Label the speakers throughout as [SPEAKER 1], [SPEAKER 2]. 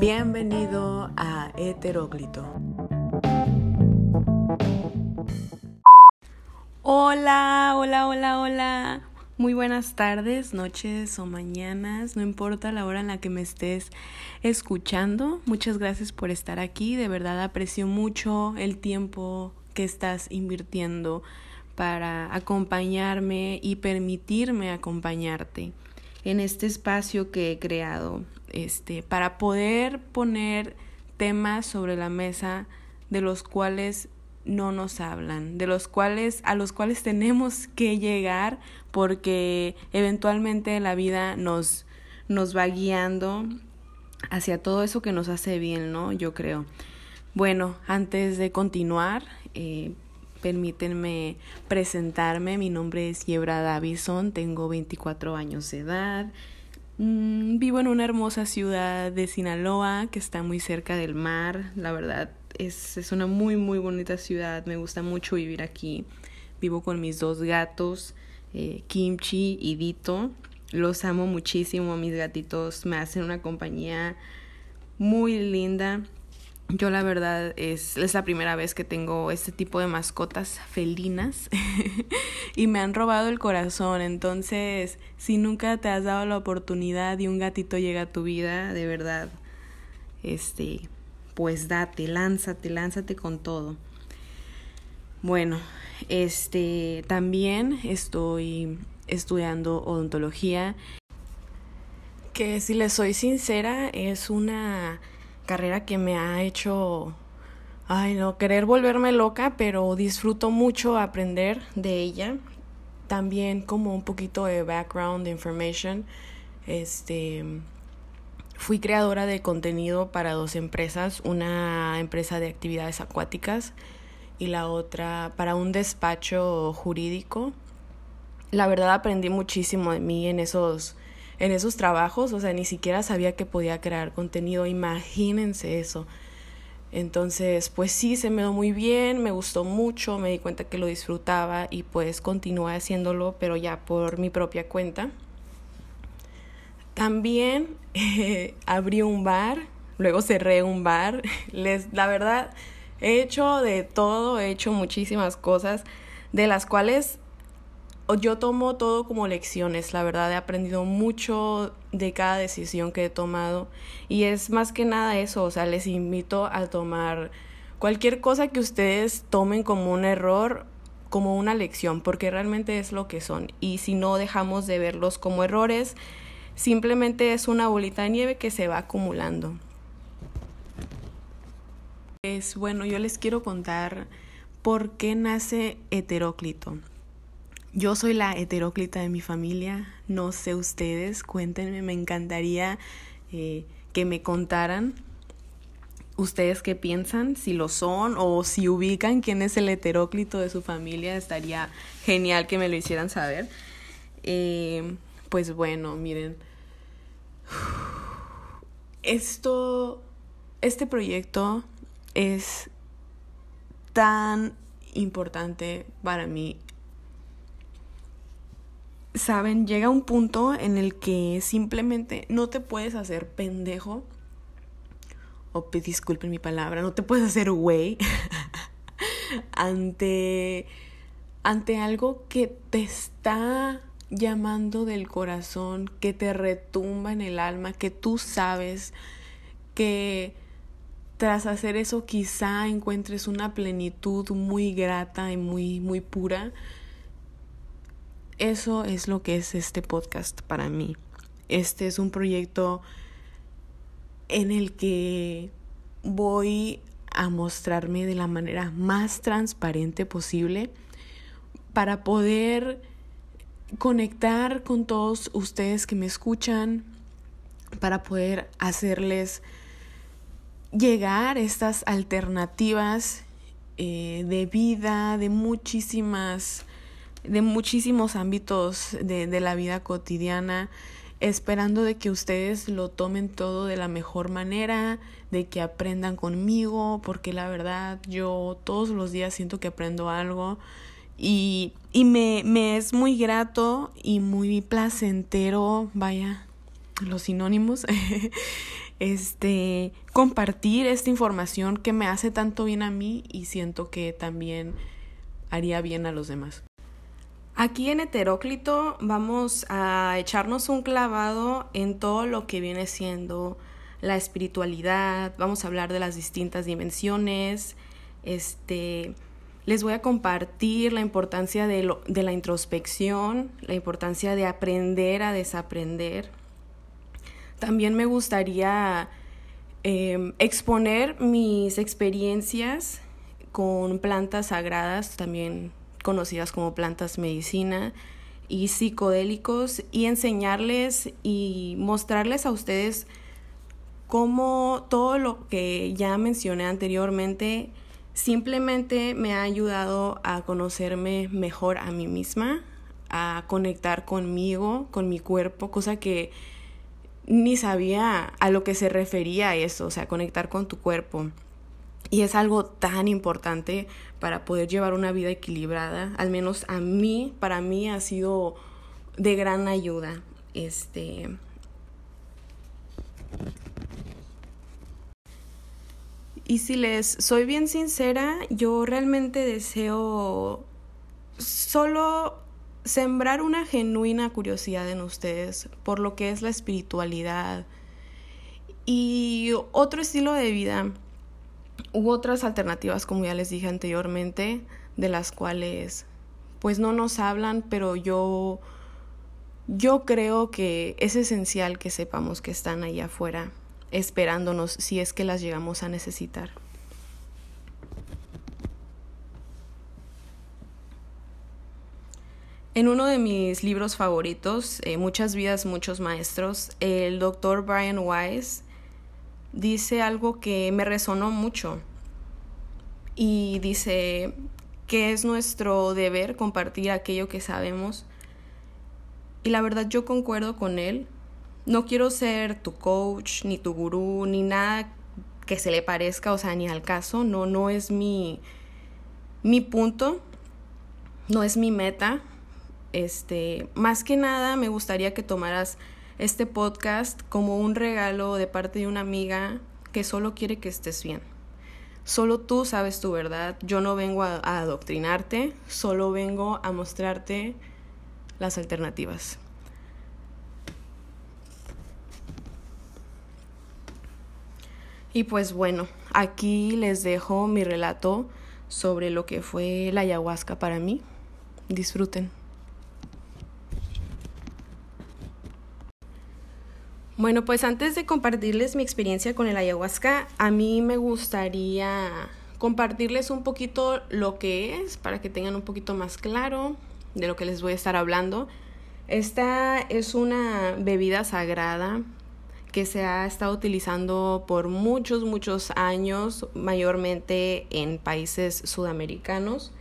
[SPEAKER 1] Bienvenido a Heteróclito. Hola, hola, hola, hola. Muy buenas tardes, noches o mañanas, no importa la hora en la que me estés escuchando. Muchas gracias por estar aquí, de verdad aprecio mucho el tiempo que estás invirtiendo para acompañarme y permitirme acompañarte en este espacio que he creado este para poder poner temas sobre la mesa de los cuales no nos hablan, de los cuales a los cuales tenemos que llegar porque eventualmente la vida nos nos va guiando hacia todo eso que nos hace bien, ¿no? Yo creo. Bueno, antes de continuar, eh, permítanme presentarme. Mi nombre es Yebra Davison, tengo 24 años de edad. Mm, vivo en una hermosa ciudad de Sinaloa que está muy cerca del mar. La verdad es, es una muy, muy bonita ciudad. Me gusta mucho vivir aquí. Vivo con mis dos gatos, eh, Kimchi y Dito. Los amo muchísimo. Mis gatitos me hacen una compañía muy linda. Yo la verdad es, es la primera vez que tengo este tipo de mascotas felinas y me han robado el corazón. Entonces, si nunca te has dado la oportunidad y un gatito llega a tu vida, de verdad, este, pues date, lánzate, lánzate con todo. Bueno, este, también estoy estudiando odontología, que si les soy sincera, es una carrera que me ha hecho, ay no, querer volverme loca, pero disfruto mucho aprender de ella. También como un poquito de background information, este, fui creadora de contenido para dos empresas, una empresa de actividades acuáticas y la otra para un despacho jurídico. La verdad aprendí muchísimo de mí en esos en esos trabajos, o sea, ni siquiera sabía que podía crear contenido, imagínense eso. Entonces, pues sí, se me dio muy bien, me gustó mucho, me di cuenta que lo disfrutaba y pues continué haciéndolo, pero ya por mi propia cuenta. También abrí un bar, luego cerré un bar. Les, la verdad, he hecho de todo, he hecho muchísimas cosas, de las cuales yo tomo todo como lecciones, la verdad he aprendido mucho de cada decisión que he tomado y es más que nada eso, o sea, les invito a tomar cualquier cosa que ustedes tomen como un error, como una lección, porque realmente es lo que son y si no dejamos de verlos como errores, simplemente es una bolita de nieve que se va acumulando. Es bueno, yo les quiero contar por qué nace heteróclito. Yo soy la heteróclita de mi familia, no sé ustedes, cuéntenme, me encantaría eh, que me contaran ustedes qué piensan, si lo son o si ubican quién es el heteróclito de su familia, estaría genial que me lo hicieran saber. Eh, pues bueno, miren, esto, este proyecto es tan importante para mí saben, llega un punto en el que simplemente no te puedes hacer pendejo. O disculpen mi palabra, no te puedes hacer güey ante ante algo que te está llamando del corazón, que te retumba en el alma, que tú sabes que tras hacer eso quizá encuentres una plenitud muy grata y muy muy pura eso es lo que es este podcast para mí. Este es un proyecto en el que voy a mostrarme de la manera más transparente posible para poder conectar con todos ustedes que me escuchan, para poder hacerles llegar estas alternativas eh, de vida, de muchísimas de muchísimos ámbitos de, de la vida cotidiana, esperando de que ustedes lo tomen todo de la mejor manera, de que aprendan conmigo, porque la verdad yo todos los días siento que aprendo algo y, y me, me es muy grato y muy placentero, vaya, los sinónimos, este compartir esta información que me hace tanto bien a mí y siento que también haría bien a los demás. Aquí en Heteróclito vamos a echarnos un clavado en todo lo que viene siendo la espiritualidad, vamos a hablar de las distintas dimensiones, este, les voy a compartir la importancia de, la introspección, la importancia de aprender a desaprender. También me gustaría em, exponer mis experiencias con plantas sagradas, también conocidas como plantas medicina y psicodélicos, y enseñarles y mostrarles a ustedes cómo todo lo que ya mencioné anteriormente simplemente me ha ayudado a conocerme mejor a mí misma, a conectar conmigo, con mi cuerpo, cosa que ni sabía a lo que se refería eso, o sea, conectar con tu cuerpo. Y es algo tan importante para poder llevar una vida equilibrada, al menos a mí, para mí ha sido de gran ayuda. Este Y si les soy bien sincera, yo realmente deseo solo sembrar una genuina curiosidad en ustedes por lo que es la espiritualidad y otro estilo de vida u otras alternativas, como ya les dije anteriormente, de las cuales pues no nos hablan, pero yo yo creo que es esencial que sepamos que están allá afuera esperándonos si es que las llegamos a necesitar. En uno de mis libros favoritos, eh, Muchas vidas, muchos maestros, el doctor Brian Weiss dice algo que me resonó mucho y dice que es nuestro deber compartir aquello que sabemos. Y la verdad yo concuerdo con él. No quiero ser tu coach, ni tu gurú, ni nada que se le parezca, o sea, ni al caso, no, no es mi, mi punto, no es mi meta. Este, más que nada me gustaría que tomaras este podcast como un regalo de parte de una amiga que solo quiere que estés bien. Solo tú sabes tu verdad, yo no vengo a, adoctrinarte, solo vengo a mostrarte las alternativas. Y pues bueno, aquí les dejo mi relato sobre lo que fue la ayahuasca para mí. Disfruten. Bueno, pues antes de compartirles mi experiencia con el ayahuasca, a mí me gustaría compartirles un poquito lo que es para que tengan un poquito más claro de lo que les voy a estar hablando. Esta es una bebida sagrada que se ha estado utilizando por muchos, muchos años, mayormente en países sudamericanos.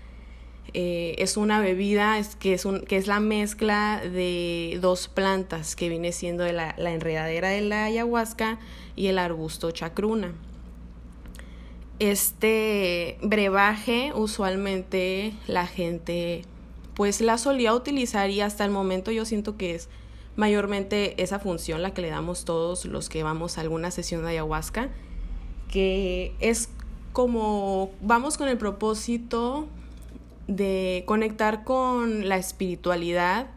[SPEAKER 1] Eh, es una bebida es, que, es un, que es la mezcla de dos plantas que viene siendo la, la enredadera de la ayahuasca y el arbusto chacruna. Este brebaje usualmente la gente pues la solía utilizar y hasta el momento yo siento que es mayormente esa función la que le damos todos los que vamos a alguna sesión de ayahuasca, que es como vamos con el propósito de conectar con la espiritualidad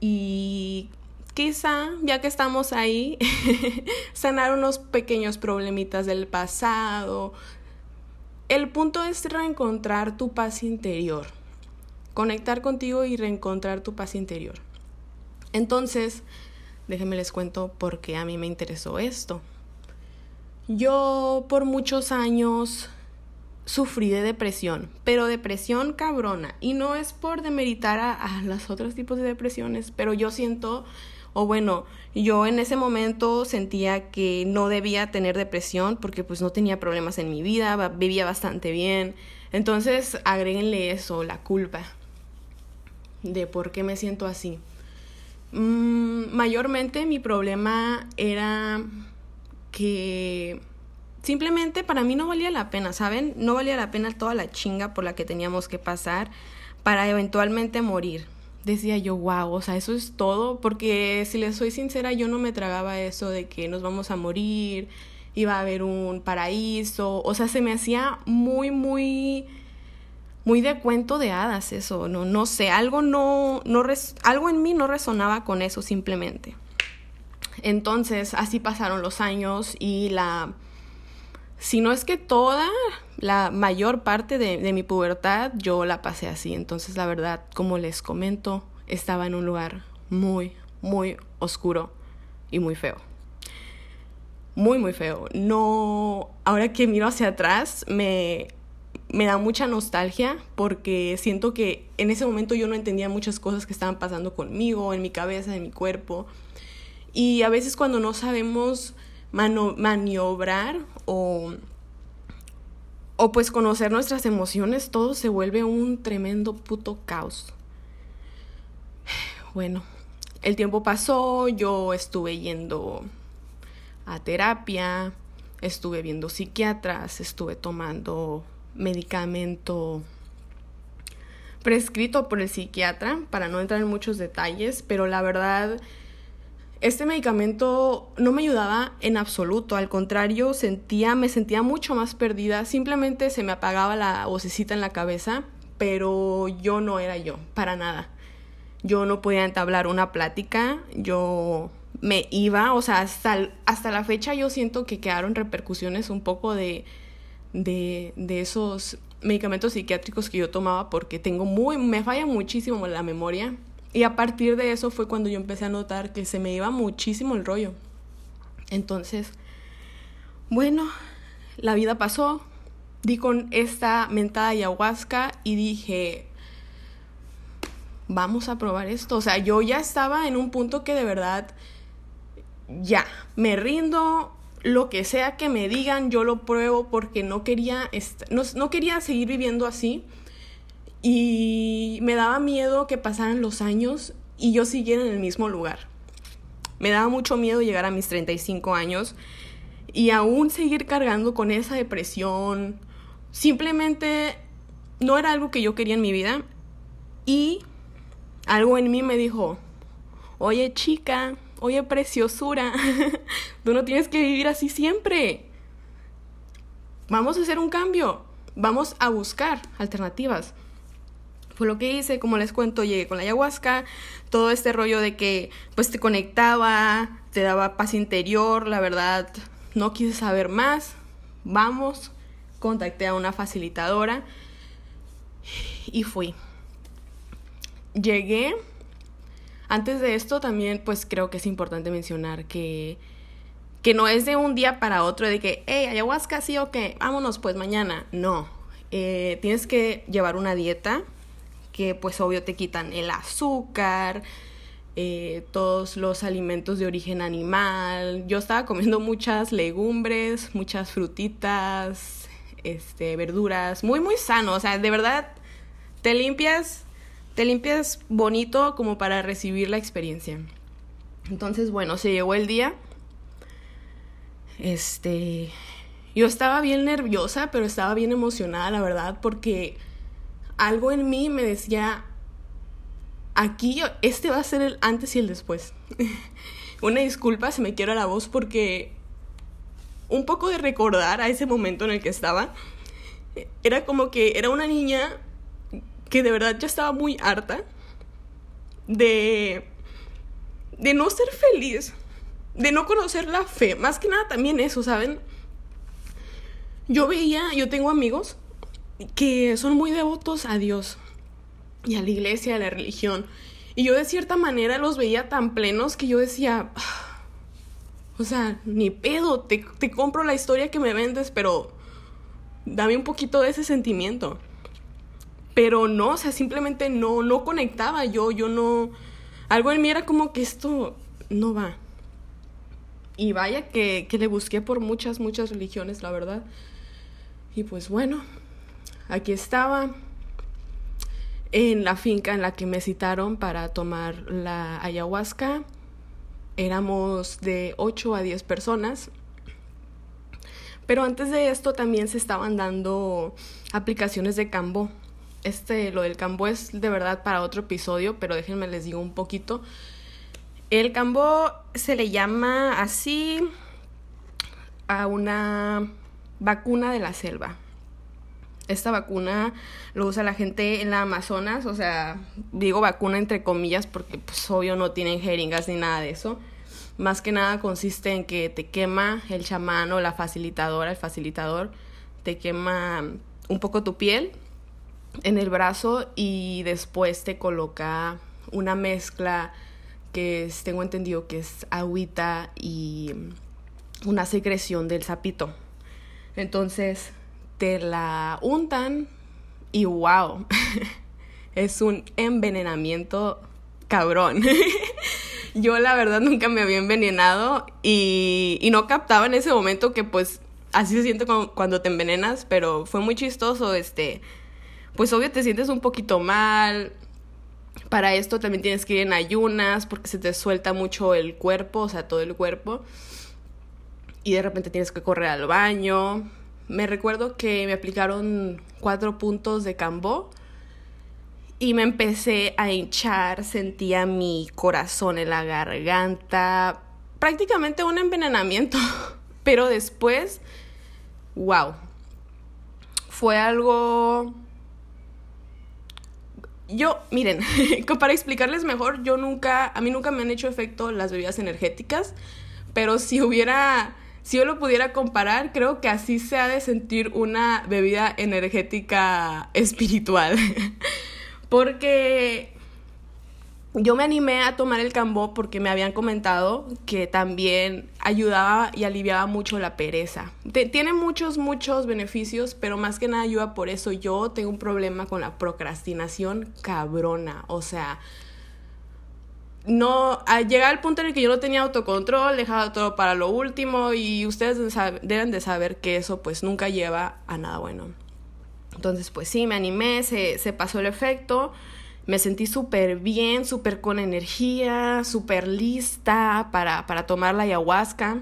[SPEAKER 1] y quizá, ya que estamos ahí, sanar unos pequeños problemitas del pasado. El punto es reencontrar tu paz interior, conectar contigo y reencontrar tu paz interior. Entonces, déjenme les cuento por qué a mí me interesó esto. Yo por muchos años sufrí de depresión, pero depresión cabrona. Y no es por demeritar a, a los otros tipos de depresiones, pero yo siento, o bueno, yo en ese momento sentía que no debía tener depresión porque pues no tenía problemas en mi vida, vivía bastante bien. Entonces agréguenle eso, la culpa de por qué me siento así. Mm, mayormente mi problema era que simplemente para mí no valía la pena, ¿saben? No valía la pena toda la chinga por la que teníamos que pasar para eventualmente morir. decía yo, wow, o sea, eso es todo, porque si les soy sincera, yo no me tragaba eso de que nos vamos a morir, iba a haber un paraíso, o sea, se me hacía muy, muy, muy de cuento de hadas eso, no, no sé, algo no, no algo en mí no resonaba con eso simplemente. Entonces, así pasaron los años y la, si no es que toda, la mayor parte de, de mi pubertad yo la pasé así. Entonces, la verdad, como les comento, estaba en un lugar muy, muy oscuro y muy feo muy, muy feo. No, ahora que miro hacia atrás, me, me da mucha nostalgia porque siento que en ese momento yo no entendía muchas cosas que estaban pasando conmigo, en mi cabeza, en mi cuerpo. Y a veces cuando no sabemos maniobrar o, o pues conocer nuestras emociones, todo se vuelve un tremendo puto caos. Bueno, el tiempo pasó, yo estuve yendo a terapia, estuve viendo psiquiatras, estuve tomando medicamento prescrito por el psiquiatra, para no entrar en muchos detalles, pero la verdad, este medicamento no me ayudaba en absoluto, al contrario, sentía, me sentía mucho más perdida, simplemente se me apagaba la vocecita en la cabeza, pero yo no era yo, para nada. Yo no podía entablar una plática, yo me iba, o sea, hasta, hasta la fecha yo siento que quedaron repercusiones un poco de, de, de esos medicamentos psiquiátricos que yo tomaba porque tengo muy, me falla muchísimo la memoria. Y a partir de eso fue cuando yo empecé a notar que se me iba muchísimo el rollo. Entonces, bueno, la vida pasó, di con esta mentada ayahuasca y dije, vamos a probar esto. O sea, yo ya estaba en un punto que de verdad ya, me rindo, lo que sea que me digan, yo lo pruebo porque no quería, no, no quería seguir viviendo así. Y me daba miedo que pasaran los años y yo siguiera en el mismo lugar. Me daba mucho miedo llegar a mis 35 años y aún seguir cargando con esa depresión. Simplemente no era algo que yo quería en mi vida. Y algo en mí me dijo, oye chica, oye preciosura, tú no tienes que vivir así siempre. Vamos a hacer un cambio, vamos a buscar alternativas. Fue lo que hice, como les cuento, llegué con la ayahuasca, todo este rollo de que pues te conectaba, te daba paz interior, la verdad, no quise saber más, vamos, contacté a una facilitadora y fui. Llegué, antes de esto también pues creo que es importante mencionar que, que no es de un día para otro de que, hey, ayahuasca sí o qué, vámonos pues mañana. No, eh, tienes que llevar una dieta que pues obvio te quitan el azúcar, eh, todos los alimentos de origen animal. Yo estaba comiendo muchas legumbres, muchas frutitas, este, verduras, muy, muy sano. O sea, de verdad, te limpias te limpias bonito como para recibir la experiencia. Entonces, bueno, se llegó el día. Este, yo estaba bien nerviosa, pero estaba bien emocionada, la verdad, porque algo en mí me decía, aquí este va a ser el antes y el después. Una disculpa, se me quiero la voz porque un poco de recordar a ese momento en el que estaba, era como que era una niña que de verdad ya estaba muy harta de, de no ser feliz, de no conocer la fe, más que nada también eso, ¿saben? Yo veía, yo tengo amigos que son muy devotos a Dios y a la iglesia, a la religión, y yo de cierta manera los veía tan plenos que yo decía, ah, o sea, ni pedo, te, te compro la historia que me vendes, pero dame un poquito de ese sentimiento. Pero no, o sea, simplemente no, no conectaba yo, yo no... Algo en mí era como que esto no va. Y vaya que, que le busqué por muchas, muchas religiones, la verdad. Y pues bueno, aquí estaba en la finca en la que me citaron para tomar la ayahuasca. Éramos de 8 a 10 personas. Pero antes de esto también se estaban dando aplicaciones de cambo este, lo del Cambó es de verdad para otro episodio, pero déjenme les digo un poquito. El Cambó se le llama así a una vacuna de la selva. Esta vacuna lo usa la gente en la Amazonas, o sea, digo vacuna entre comillas porque pues obvio no tienen jeringas ni nada de eso. Más que nada consiste en que te quema el chamán o la facilitadora, el facilitador, te quema un poco tu piel en el brazo y después te coloca una mezcla que es, tengo entendido que es agüita y una secreción del sapito. Entonces te la untan y wow, es un envenenamiento cabrón. Yo la verdad nunca me había envenenado y, y no captaba en ese momento que pues así se siente cuando, te envenenas, pero fue muy chistoso, este, pues obvio te sientes un poquito mal. Para esto también tienes que ir en ayunas porque se te suelta mucho el cuerpo, o sea, todo el cuerpo. Y de repente tienes que correr al baño. Me recuerdo que me aplicaron cuatro puntos de cambó y me empecé a hinchar, sentía mi corazón en la garganta, prácticamente un envenenamiento. Pero después wow. Fue algo... Yo, miren, para explicarles mejor, yo nunca, a mí nunca me han hecho efecto las bebidas energéticas, pero si hubiera, si yo lo pudiera comparar, creo que así se ha de sentir una bebida energética espiritual. Porque yo me animé a tomar el cambó porque me habían comentado que también ayudaba y aliviaba mucho la pereza. tiene muchos, muchos beneficios, pero más que nada ayuda por eso. Yo tengo un problema con la procrastinación cabrona. O sea, no, llega al punto en el que yo no tenía autocontrol, dejaba todo para lo último y ustedes deben de saber que eso pues nunca lleva a nada bueno. Entonces pues sí, me animé, se, se pasó el efecto me sentí súper bien, súper con energía, súper lista para, para, tomar la ayahuasca.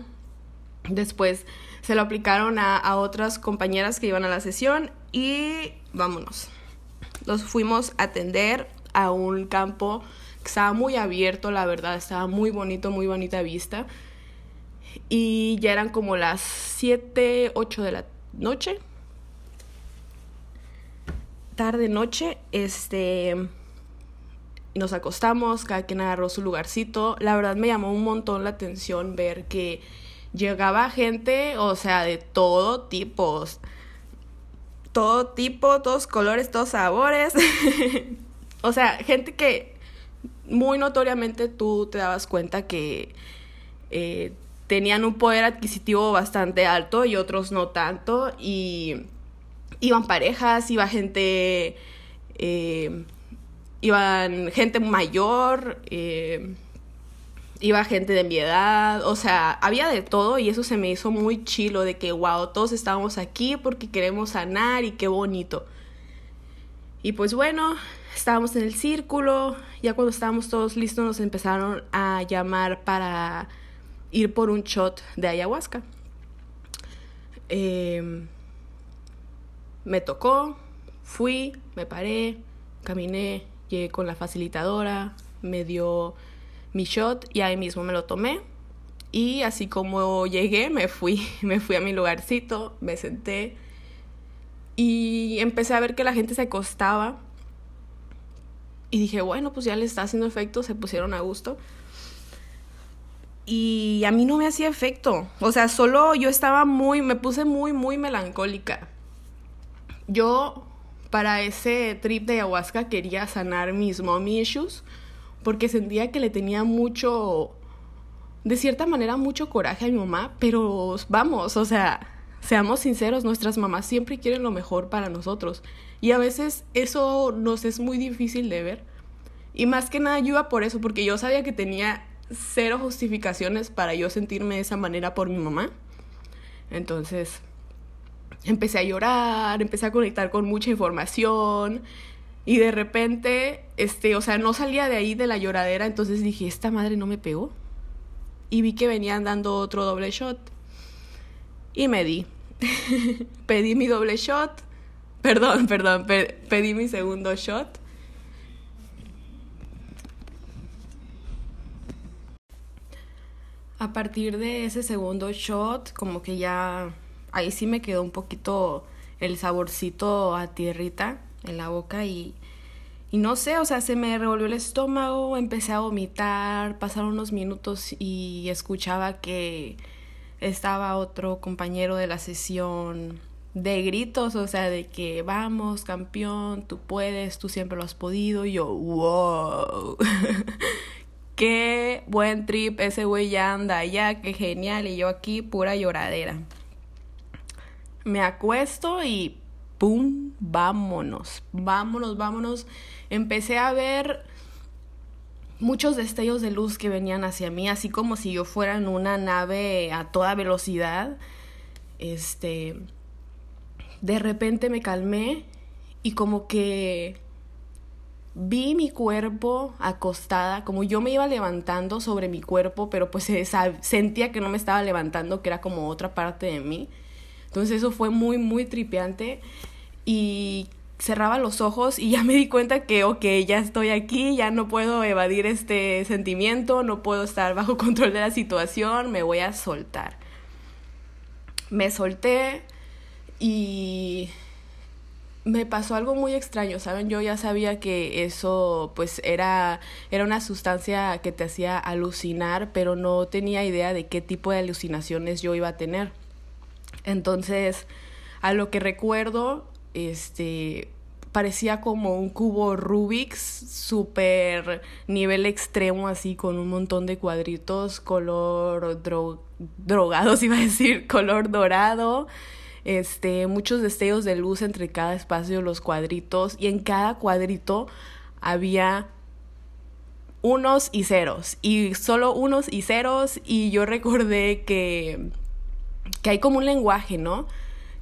[SPEAKER 1] Después se lo aplicaron a, a, otras compañeras que iban a la sesión y vámonos. Los fuimos a atender a un campo estaba muy abierto, la verdad, estaba muy bonito, muy bonita vista. Y ya eran como las 7, 8 de la noche. Tarde, noche, este nos acostamos, cada quien agarró su lugarcito. La verdad me llamó un montón la atención ver que llegaba gente, o sea, de todo tipo, todo tipo, todos colores, todos sabores. o sea, gente que muy notoriamente tú te dabas cuenta que eh, tenían un poder adquisitivo bastante alto y otros no tanto. Y iban parejas, iba gente... Eh, iban gente mayor, eh, iba gente de mi edad, o sea, había de todo y eso se me hizo muy chilo de que, wow, todos estábamos aquí porque queremos sanar y qué bonito. Y pues bueno, estábamos en el círculo, ya cuando estábamos todos listos nos empezaron a llamar para ir por un shot de ayahuasca. Em, me tocó, fui, me paré, caminé, Llegué con la facilitadora, me dio mi shot y ahí mismo me lo tomé. Y así como llegué, me fui, me fui a mi lugarcito, me senté y empecé a ver que la gente se acostaba. Y dije, bueno, pues ya le está haciendo efecto, se pusieron a gusto. Y a mí no me hacía efecto. O sea, solo yo estaba muy, me puse muy, muy melancólica. Yo para ese trip de ayahuasca quería sanar mis mommy issues porque sentía que le tenía mucho, de cierta manera, mucho coraje a mi mamá, pero vamos, o sea, seamos sinceros, nuestras mamás siempre quieren lo mejor para nosotros y a veces eso nos es muy difícil de ver. Y más que nada iba por eso, porque yo sabía que tenía cero justificaciones para yo sentirme de esa manera por mi mamá. Entonces, empecé a llorar, empecé a conectar con mucha información y de repente, este, o sea, no salía de ahí de la lloradera, entonces dije, esta madre no me pegó. Y vi que venían dando otro doble shot y me di. Pedí mi doble shot, Perdón, perdón, pedí mi segundo shot. A partir de ese segundo shot, como que ya ahí sí me quedó un poquito el saborcito a tierrita en la boca y, y no sé, o sea, se me revolvió el estómago, empecé a vomitar, pasaron unos minutos y escuchaba que estaba otro compañero de la sesión de gritos, o sea, de que vamos, campeón, tú puedes, tú siempre lo has podido, y yo, wow, qué buen trip, ese güey ya anda allá, qué genial, y yo aquí pura lloradera. Me acuesto y ¡pum! Vámonos, vámonos, vámonos. Empecé a ver muchos destellos de luz que venían hacia mí, así como si yo fuera en una nave a toda velocidad. Este, de repente me calmé y como que vi mi cuerpo acostada, como yo me iba levantando sobre mi cuerpo, pero pues sentía que no me estaba levantando, que era como otra parte de mí. Entonces eso fue muy, muy tripeante y cerraba los ojos y ya me di cuenta que, ok, ya estoy aquí, ya no puedo evadir este sentimiento, no puedo estar bajo control de la situación, me voy a soltar. Me solté, y me pasó algo muy extraño, ¿saben? Yo ya sabía que eso pues era, era una sustancia que te hacía alucinar, pero no tenía idea de qué tipo de alucinaciones yo iba a tener. Entonces, a lo que recuerdo, este parecía como un cubo Rubik's super nivel extremo así con un montón de cuadritos color drogados iba a decir color dorado este, muchos destellos de luz entre cada espacio, los cuadritos, y en cada cuadrito había unos y ceros, y solo unos y ceros, y yo recordé que, que hay como un lenguaje, ¿no?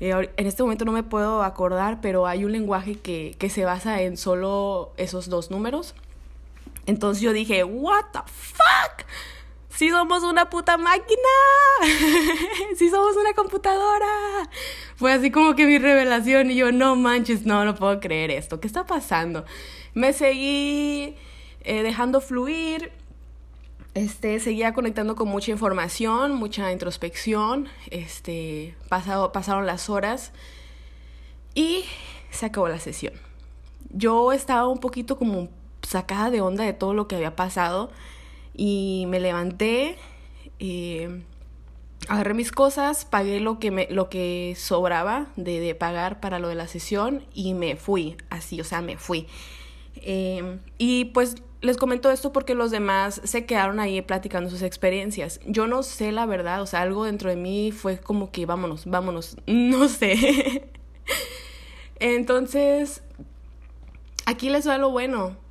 [SPEAKER 1] Eh, en este momento no me puedo acordar, pero hay un lenguaje que, que se basa en solo esos dos números. Entonces yo dije, ¿What the fuck? sí somos una puta máquina, sí somos una computadora. Fue así como que mi revelación y yo, no manches, no, no puedo creer esto, ¿qué está pasando? Me seguí eh, dejando fluir, este, seguía conectando con mucha información, mucha introspección, este, pasado, pasaron las horas y se acabó la sesión. Yo estaba un poquito como sacada de onda de todo lo que había pasado y me levanté, eh, agarré mis cosas, pagué lo que, me, lo que sobraba de, pagar para lo de la sesión y me fui, así, o sea, me fui. Eh, y pues les comento esto porque los demás se quedaron ahí platicando sus experiencias. Yo no sé la verdad, o sea, algo dentro de mí fue como que vámonos, vámonos, no sé. Entonces, aquí les va lo bueno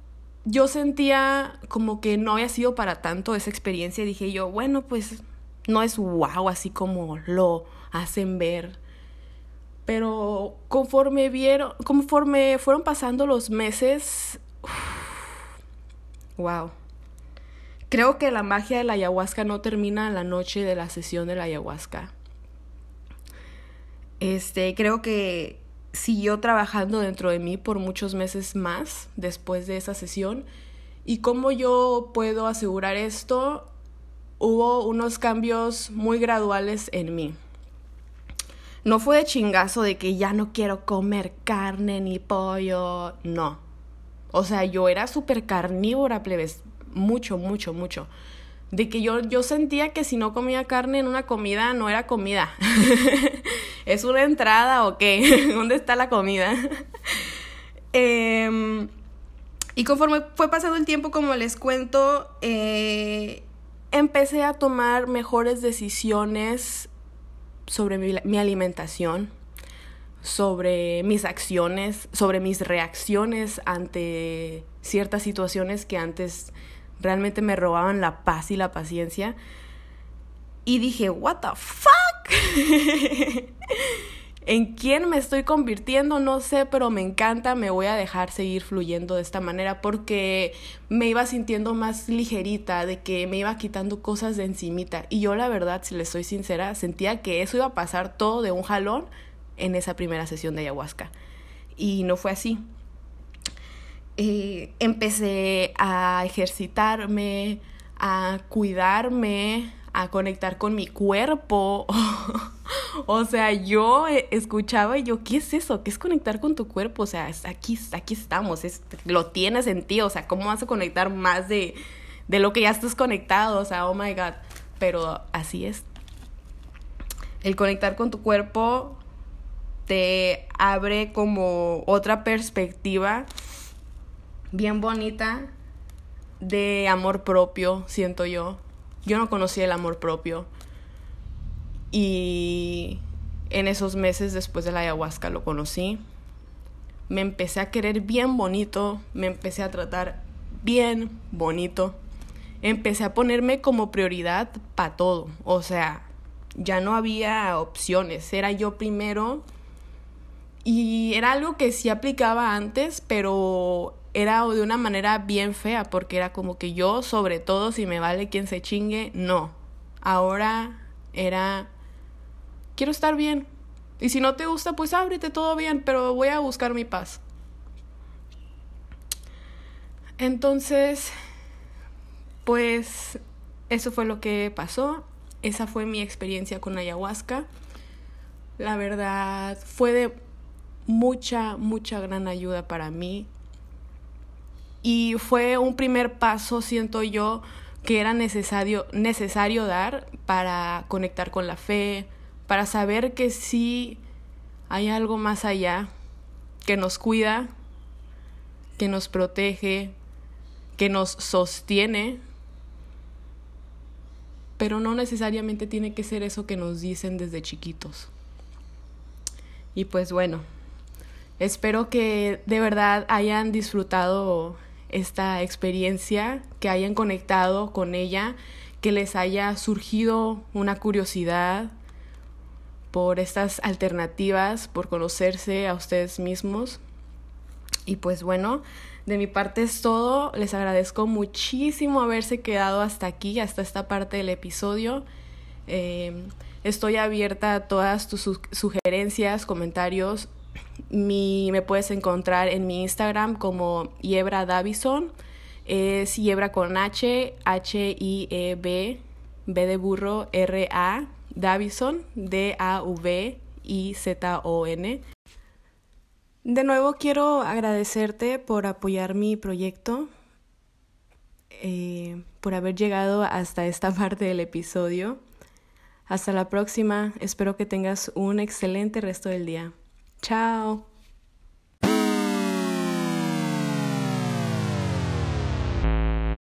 [SPEAKER 1] yo sentía como que no había sido para tanto esa experiencia. Dije yo, bueno, pues no es wow, así como lo hacen ver. Pero conforme vieron, conforme fueron pasando los meses, wow. Creo que la magia de la ayahuasca no termina la noche de la sesión de la ayahuasca. Este, creo que siguió trabajando dentro de mí por muchos meses más después de esa sesión. ¿Y cómo yo puedo asegurar esto? Hubo unos cambios muy graduales en mí. No fue de chingazo de que ya no quiero comer carne ni pollo, no. O sea, yo era súper carnívora, plebes, mucho, mucho, mucho. De que yo, yo sentía que si no comía carne en una comida, no era comida. ¿Es una entrada o qué? ¿Dónde está la comida? Em, y conforme fue pasando el tiempo, como les cuento, eh, empecé a tomar mejores decisiones sobre mi, mi, alimentación, sobre mis acciones, sobre mis reacciones ante ciertas situaciones que antes realmente me robaban la paz y la paciencia. Y dije, what the fuck? ¿En quién me estoy convirtiendo? No sé, pero me encanta, me voy a dejar seguir fluyendo de esta manera porque me iba sintiendo más ligerita, de que me iba quitando cosas de encimita. Y yo la verdad, si les soy sincera, sentía que eso iba a pasar todo de un jalón en esa primera sesión de ayahuasca. y no fue así. Eh, empecé a ejercitarme, a cuidarme, a conectar con mi cuerpo. o sea, yo escuchaba y yo, ¿qué es eso? ¿Qué es conectar con tu cuerpo? O sea, aquí, aquí estamos, lo tienes en ti, o sea, ¿cómo vas a conectar más de, de lo que ya estás conectado? O sea, oh my god, pero así es. El conectar con tu cuerpo te abre como otra perspectiva bien bonita de amor propio, siento yo. Yo no conocía el amor propio. Y en esos meses después de la ayahuasca lo conocí. Me empecé a querer bien bonito, me empecé a tratar bien bonito. Empecé a ponerme como prioridad para todo. O sea, ya no había opciones. Era yo primero. Y era algo que sí aplicaba antes, pero era de una manera bien fea, porque era como que yo, sobre todo, si me vale quien se chingue, no. Ahora era, quiero estar bien. Y si no te gusta, pues ábrete todo bien, pero voy a buscar mi paz. Entonces, pues eso fue lo que pasó. Esa fue mi experiencia con ayahuasca. La verdad, fue de mucha, mucha gran ayuda para mí. Y fue un primer paso, siento yo, que era necesario, necesario dar para conectar con la fe, para saber que sí hay algo más allá que nos cuida, que nos protege, que nos sostiene, pero no necesariamente tiene que ser eso que nos dicen desde chiquitos. Y pues bueno, espero que de verdad hayan disfrutado esta experiencia, que hayan conectado con ella, que les haya surgido una curiosidad por estas alternativas, por conocerse a ustedes mismos. Y pues bueno, de mi parte es todo. Les agradezco muchísimo haberse quedado hasta aquí, hasta esta parte del episodio. Eh, estoy abierta a todas tus sugerencias, comentarios mi, me puedes encontrar en mi Instagram como Yebra Davison. Es Yebra con H, H-I-E-B, B de burro, R-A, Davison, D-A-V-I-Z-O-N. De nuevo quiero agradecerte por apoyar mi proyecto, eh, por haber llegado hasta esta parte del episodio. Hasta la próxima, espero que tengas un excelente resto del día. Ciao